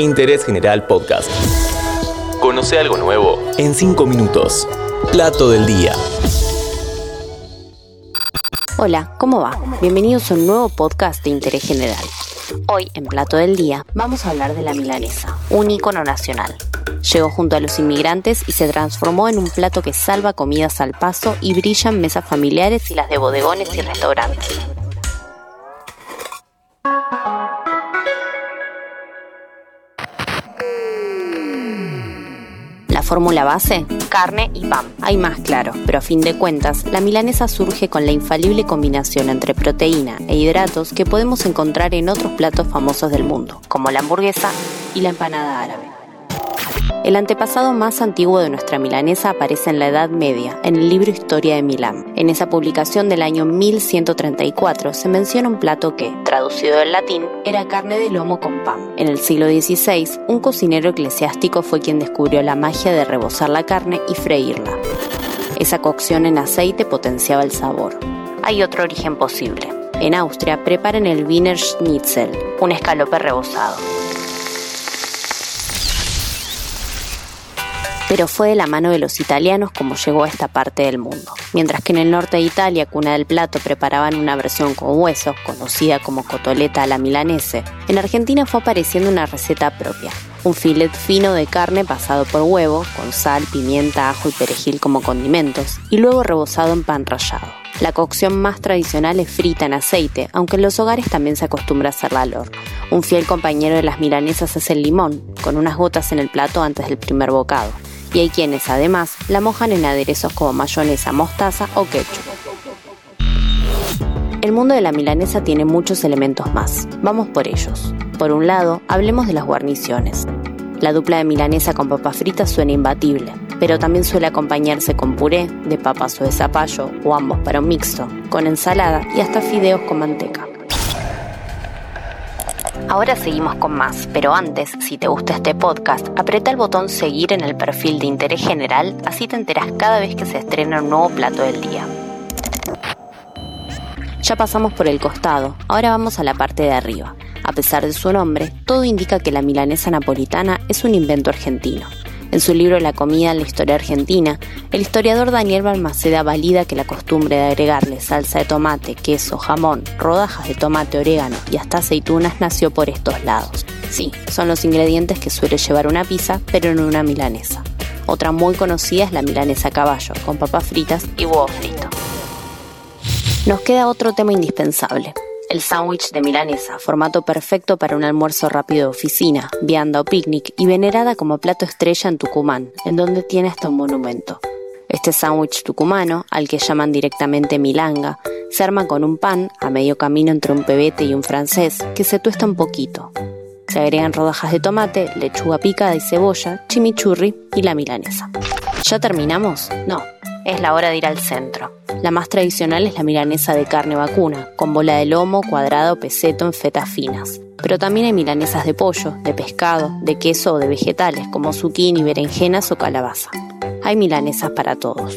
Interés General Podcast. Conoce algo nuevo en 5 minutos. Plato del día. Hola, ¿cómo va? Bienvenidos a un nuevo podcast de Interés General. Hoy, en Plato del Día, vamos a hablar de la milanesa, un ícono nacional. Llegó junto a los inmigrantes y se transformó en un plato que salva comidas al paso y brilla mesas familiares y las de bodegones y restaurantes. Fórmula base, carne y pan. Hay más, claro, pero a fin de cuentas, la milanesa surge con la infalible combinación entre proteína e hidratos que podemos encontrar en otros platos famosos del mundo, como la hamburguesa y la empanada árabe. El antepasado más antiguo de nuestra milanesa aparece en la Edad Media, en el libro Historia de Milán. En esa publicación del año 1134 se menciona un plato que, traducido del latín, era carne de lomo con pan. En el siglo XVI, un cocinero eclesiástico fue quien descubrió la magia de rebozar la carne y freírla. Esa cocción en aceite potenciaba el sabor. Hay otro origen posible. En Austria preparan el Wiener Schnitzel, un escalope rebozado. Pero fue de la mano de los italianos como llegó a esta parte del mundo. Mientras que en el norte de Italia, cuna del plato, preparaban una versión con huesos, conocida como cotoleta a la milanese, en Argentina fue apareciendo una receta propia. Un filet fino de carne pasado por huevo, con sal, pimienta, ajo y perejil como condimentos, y luego rebozado en pan rallado. La cocción más tradicional es frita en aceite, aunque en los hogares también se acostumbra a hacerla al horno. Un fiel compañero de las milanesas es el limón, con unas gotas en el plato antes del primer bocado y hay quienes además la mojan en aderezos como mayonesa, mostaza o ketchup. El mundo de la milanesa tiene muchos elementos más. Vamos por ellos. Por un lado, hablemos de las guarniciones. La dupla de milanesa con papas fritas suena imbatible, pero también suele acompañarse con puré de papas o de zapallo, o ambos para un mixto, con ensalada y hasta fideos con manteca. Ahora seguimos con más, pero antes, si te gusta este podcast, apreta el botón seguir en el perfil de interés general, así te enteras cada vez que se estrena un nuevo plato del día. Ya pasamos por el costado, ahora vamos a la parte de arriba. A pesar de su nombre, todo indica que la milanesa napolitana es un invento argentino. En su libro La comida en la historia argentina, el historiador Daniel Balmaceda valida que la costumbre de agregarle salsa de tomate, queso, jamón, rodajas de tomate, orégano y hasta aceitunas nació por estos lados. Sí, son los ingredientes que suele llevar una pizza, pero no una milanesa. Otra muy conocida es la milanesa a caballo, con papas fritas y huevo frito. Nos queda otro tema indispensable, el sándwich de milanesa, formato perfecto para un almuerzo rápido de oficina, vianda o picnic y venerada como plato estrella en Tucumán, en donde tiene hasta un monumento. Este sándwich tucumano, al que llaman directamente milanga, se arma con un pan a medio camino entre un pebete y un francés que se tuesta un poquito. Se agregan rodajas de tomate, lechuga picada y cebolla, chimichurri y la milanesa. ¿Ya terminamos? No, es la hora de ir al centro. La más tradicional es la milanesa de carne vacuna, con bola de lomo, cuadrado, peseto en fetas finas. Pero también hay milanesas de pollo, de pescado, de queso o de vegetales, como zucchini, berenjenas o calabaza. Hay milanesas para todos.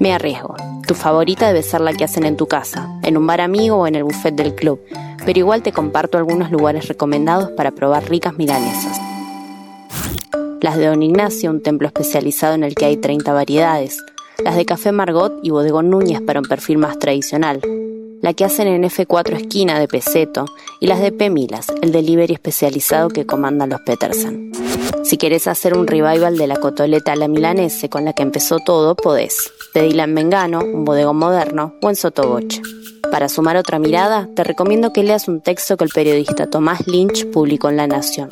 Me arriesgo. Tu favorita debe ser la que hacen en tu casa, en un bar amigo o en el buffet del club, pero igual te comparto algunos lugares recomendados para probar ricas milanesas. Las de Don Ignacio, un templo especializado en el que hay 30 variedades, las de Café Margot y Bodegón Núñez para un perfil más tradicional, la que hacen en F4 esquina de Peseto y las de P. Milas, el delivery especializado que comandan los Petersen. Si querés hacer un revival de la cotoleta a la milanese con la que empezó todo, podés. Pedila en Mengano, un bodegón moderno o en Sotoboche. Para sumar otra mirada, te recomiendo que leas un texto que el periodista Tomás Lynch publicó en La Nación.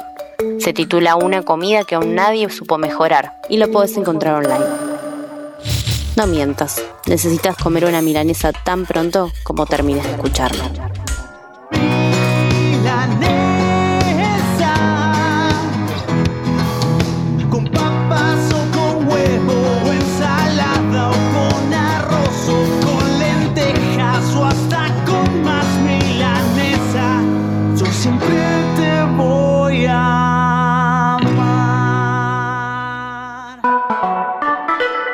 Se titula Una comida que aún nadie supo mejorar y lo podés encontrar online. No mientas, necesitas comer una milanesa tan pronto como termines de escucharlo.